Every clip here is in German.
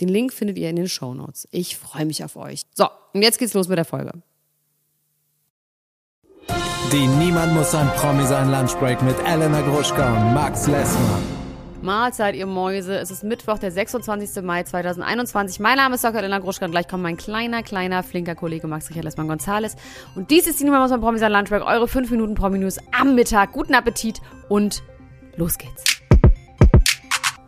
Den Link findet ihr in den Show Notes. Ich freue mich auf euch. So, und jetzt geht's los mit der Folge. Die Niemand muss ein Promi sein Lunchbreak mit Elena Gruschka und Max Lessmann. Mahlzeit, ihr Mäuse. Es ist Mittwoch, der 26. Mai 2021. Mein Name ist Dr. Elena Gruschka und gleich kommt mein kleiner, kleiner, flinker Kollege Max Richard Lessmann Gonzales. Und dies ist die Niemand muss ein Promi sein Lunchbreak. Eure 5 Minuten Promi-News am Mittag. Guten Appetit und los geht's.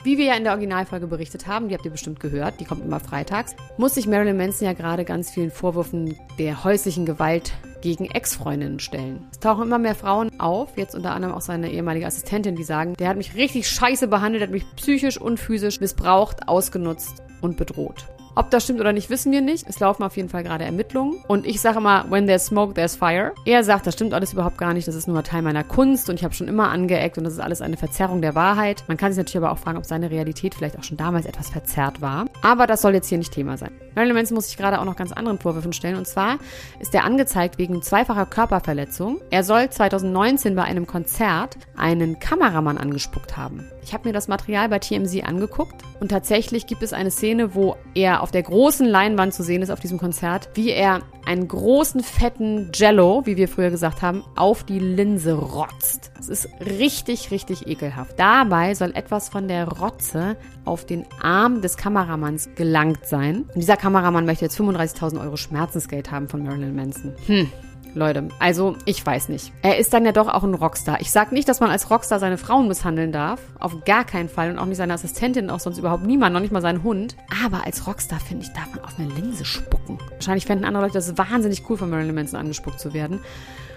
Wie wir ja in der Originalfolge berichtet haben, die habt ihr bestimmt gehört, die kommt immer freitags, muss sich Marilyn Manson ja gerade ganz vielen Vorwürfen der häuslichen Gewalt gegen Ex-Freundinnen stellen. Es tauchen immer mehr Frauen auf, jetzt unter anderem auch seine ehemalige Assistentin, die sagen, der hat mich richtig scheiße behandelt, hat mich psychisch und physisch missbraucht, ausgenutzt und bedroht. Ob das stimmt oder nicht, wissen wir nicht. Es laufen auf jeden Fall gerade Ermittlungen. Und ich sage immer, when there's smoke, there's fire. Er sagt, das stimmt alles überhaupt gar nicht. Das ist nur Teil meiner Kunst und ich habe schon immer angeeckt und das ist alles eine Verzerrung der Wahrheit. Man kann sich natürlich aber auch fragen, ob seine Realität vielleicht auch schon damals etwas verzerrt war. Aber das soll jetzt hier nicht Thema sein. Marilyn Manson muss sich gerade auch noch ganz anderen Vorwürfen stellen. Und zwar ist er angezeigt wegen zweifacher Körperverletzung. Er soll 2019 bei einem Konzert einen Kameramann angespuckt haben. Ich habe mir das Material bei TMZ angeguckt und tatsächlich gibt es eine Szene, wo er auf der großen Leinwand zu sehen ist auf diesem Konzert, wie er einen großen fetten Jello, wie wir früher gesagt haben, auf die Linse rotzt. Es ist richtig, richtig ekelhaft. Dabei soll etwas von der Rotze auf den Arm des Kameramanns gelangt sein. Und dieser Kameramann möchte jetzt 35.000 Euro Schmerzensgeld haben von Marilyn Manson. Hm. Leute, also ich weiß nicht. Er ist dann ja doch auch ein Rockstar. Ich sag nicht, dass man als Rockstar seine Frauen misshandeln darf. Auf gar keinen Fall. Und auch nicht seine Assistentin, auch sonst überhaupt niemand, noch nicht mal seinen Hund. Aber als Rockstar, finde ich, darf man auf eine Linse spucken. Wahrscheinlich fänden andere Leute das wahnsinnig cool, von Marilyn Manson angespuckt zu werden.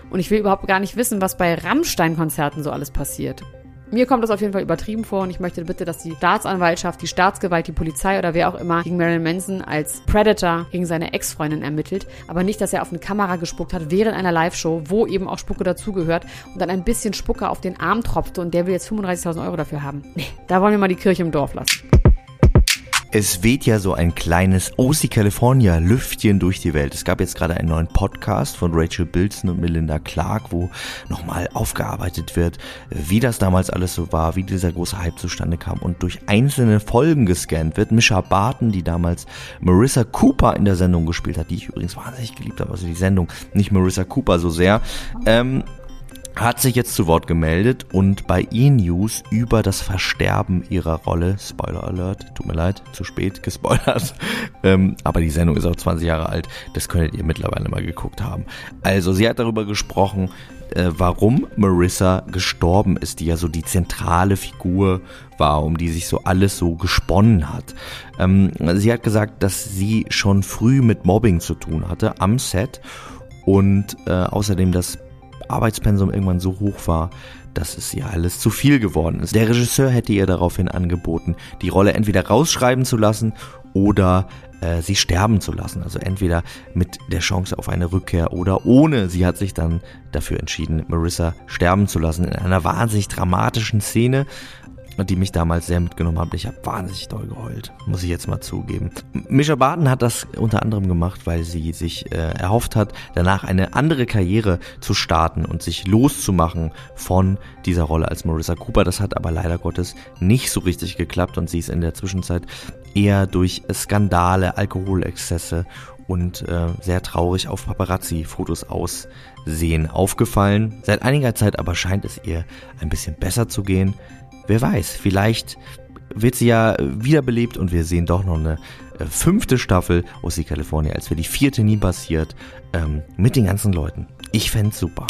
Und ich will überhaupt gar nicht wissen, was bei Rammstein-Konzerten so alles passiert. Mir kommt das auf jeden Fall übertrieben vor und ich möchte bitte, dass die Staatsanwaltschaft, die Staatsgewalt, die Polizei oder wer auch immer gegen Marilyn Manson als Predator gegen seine Ex-Freundin ermittelt, aber nicht, dass er auf eine Kamera gespuckt hat während einer Live-Show, wo eben auch Spucke dazugehört und dann ein bisschen Spucke auf den Arm tropfte und der will jetzt 35.000 Euro dafür haben. Nee, da wollen wir mal die Kirche im Dorf lassen. Es weht ja so ein kleines OC California Lüftchen durch die Welt. Es gab jetzt gerade einen neuen Podcast von Rachel Bilson und Melinda Clark, wo nochmal aufgearbeitet wird, wie das damals alles so war, wie dieser große Hype zustande kam und durch einzelne Folgen gescannt wird. Misha Barton, die damals Marissa Cooper in der Sendung gespielt hat, die ich übrigens wahnsinnig geliebt habe, also die Sendung, nicht Marissa Cooper so sehr, ähm, hat sich jetzt zu Wort gemeldet und bei E-News über das Versterben ihrer Rolle, Spoiler Alert, tut mir leid, zu spät gespoilert, ähm, aber die Sendung ist auch 20 Jahre alt, das könntet ihr mittlerweile mal geguckt haben. Also sie hat darüber gesprochen, äh, warum Marissa gestorben ist, die ja so die zentrale Figur war, um die sich so alles so gesponnen hat. Ähm, sie hat gesagt, dass sie schon früh mit Mobbing zu tun hatte am Set und äh, außerdem, dass Arbeitspensum irgendwann so hoch war, dass es ihr alles zu viel geworden ist. Der Regisseur hätte ihr daraufhin angeboten, die Rolle entweder rausschreiben zu lassen oder äh, sie sterben zu lassen. Also entweder mit der Chance auf eine Rückkehr oder ohne. Sie hat sich dann dafür entschieden, Marissa sterben zu lassen in einer wahnsinnig dramatischen Szene die mich damals sehr mitgenommen hat. Ich habe wahnsinnig doll geheult, muss ich jetzt mal zugeben. Misha Barton hat das unter anderem gemacht, weil sie sich äh, erhofft hat, danach eine andere Karriere zu starten und sich loszumachen von dieser Rolle als Marissa Cooper. Das hat aber leider Gottes nicht so richtig geklappt und sie ist in der Zwischenzeit eher durch Skandale, Alkoholexzesse und äh, sehr traurig auf Paparazzi-Fotos aussehen aufgefallen. Seit einiger Zeit aber scheint es ihr ein bisschen besser zu gehen. Wer weiß, vielleicht wird sie ja wiederbelebt und wir sehen doch noch eine äh, fünfte Staffel aus California, als wäre die vierte nie passiert, ähm, mit den ganzen Leuten. Ich fände super.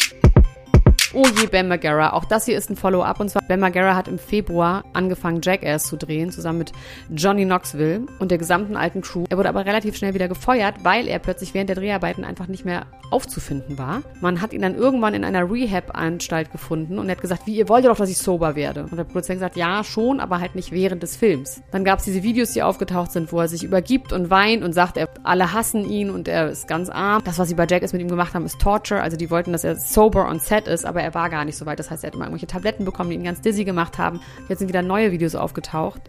Oh je, Ben Margera. Auch das hier ist ein Follow-up. Und zwar, Ben Margera hat im Februar angefangen, Jackass zu drehen, zusammen mit Johnny Knoxville und der gesamten alten Crew. Er wurde aber relativ schnell wieder gefeuert, weil er plötzlich während der Dreharbeiten einfach nicht mehr aufzufinden war. Man hat ihn dann irgendwann in einer Rehab-Anstalt gefunden und er hat gesagt, wie, ihr wollt doch, dass ich sober werde. Und der Produzent gesagt, ja, schon, aber halt nicht während des Films. Dann gab es diese Videos, die aufgetaucht sind, wo er sich übergibt und weint und sagt, er, alle hassen ihn und er ist ganz arm. Das, was sie bei Jackass mit ihm gemacht haben, ist Torture. Also die wollten, dass er sober on set ist, aber er war gar nicht so weit. Das heißt, er hat immer irgendwelche Tabletten bekommen, die ihn ganz dizzy gemacht haben. Jetzt sind wieder neue Videos aufgetaucht,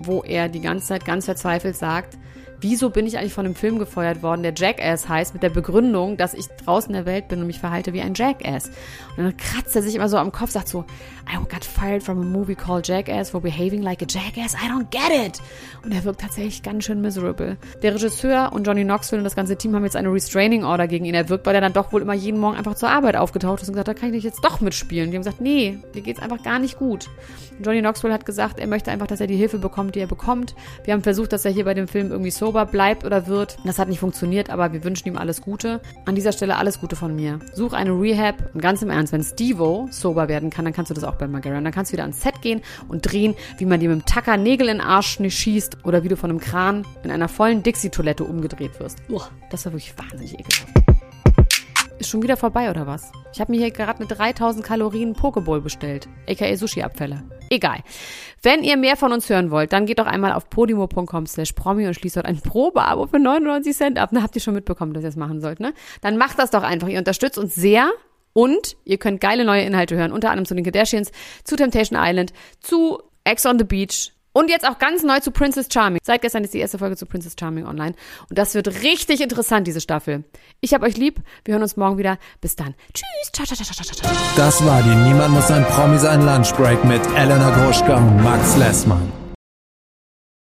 wo er die ganze Zeit ganz verzweifelt sagt, wieso bin ich eigentlich von einem Film gefeuert worden, der Jackass heißt, mit der Begründung, dass ich draußen in der Welt bin und mich verhalte wie ein Jackass. Und dann kratzt er sich immer so am Kopf, sagt so, I got fired from a movie called Jackass for behaving like a jackass. I don't get it. Und er wirkt tatsächlich ganz schön miserable. Der Regisseur und Johnny Knoxville und das ganze Team haben jetzt eine Restraining Order gegen ihn erwirkt, weil er dann doch wohl immer jeden Morgen einfach zur Arbeit aufgetaucht ist und gesagt, da kann ich jetzt doch mitspielen. Die haben gesagt, nee, dir geht's einfach gar nicht gut. Johnny Knoxville hat gesagt, er möchte einfach, dass er die Hilfe bekommt, die er bekommt. Wir haben versucht, dass er hier bei dem Film irgendwie sober bleibt oder wird. Das hat nicht funktioniert, aber wir wünschen ihm alles Gute. An dieser Stelle alles Gute von mir. Such eine Rehab und ganz im Ernst, wenn Stevo sober werden kann, dann kannst du das auch bei Margaret. Dann kannst du wieder ans Set gehen und drehen, wie man dir mit dem Tacker Nägel in den Arsch schießt oder wie du von einem Kran in einer vollen Dixie-Toilette umgedreht wirst. Uah, das war wirklich wahnsinnig ekelhaft. Ist schon wieder vorbei oder was? Ich habe mir hier gerade eine 3000 Kalorien Pokeball bestellt, aka Sushi-Abfälle. Egal. Wenn ihr mehr von uns hören wollt, dann geht doch einmal auf podimo.com slash promi und schließt dort ein Probeabo für 99 Cent ab. Na, habt ihr schon mitbekommen, dass ihr das machen sollt, ne? Dann macht das doch einfach. Ihr unterstützt uns sehr und ihr könnt geile neue Inhalte hören, unter anderem zu den Kardashians, zu Temptation Island, zu Ex on the Beach, und jetzt auch ganz neu zu Princess Charming. Seit gestern ist die erste Folge zu Princess Charming online. Und das wird richtig interessant, diese Staffel. Ich hab euch lieb. Wir hören uns morgen wieder. Bis dann. Tschüss. Ciao, ciao, ciao, ciao, ciao. Das war die Niemand muss ein Promi sein Lunchbreak mit Elena Gruschka und Max Lessmann.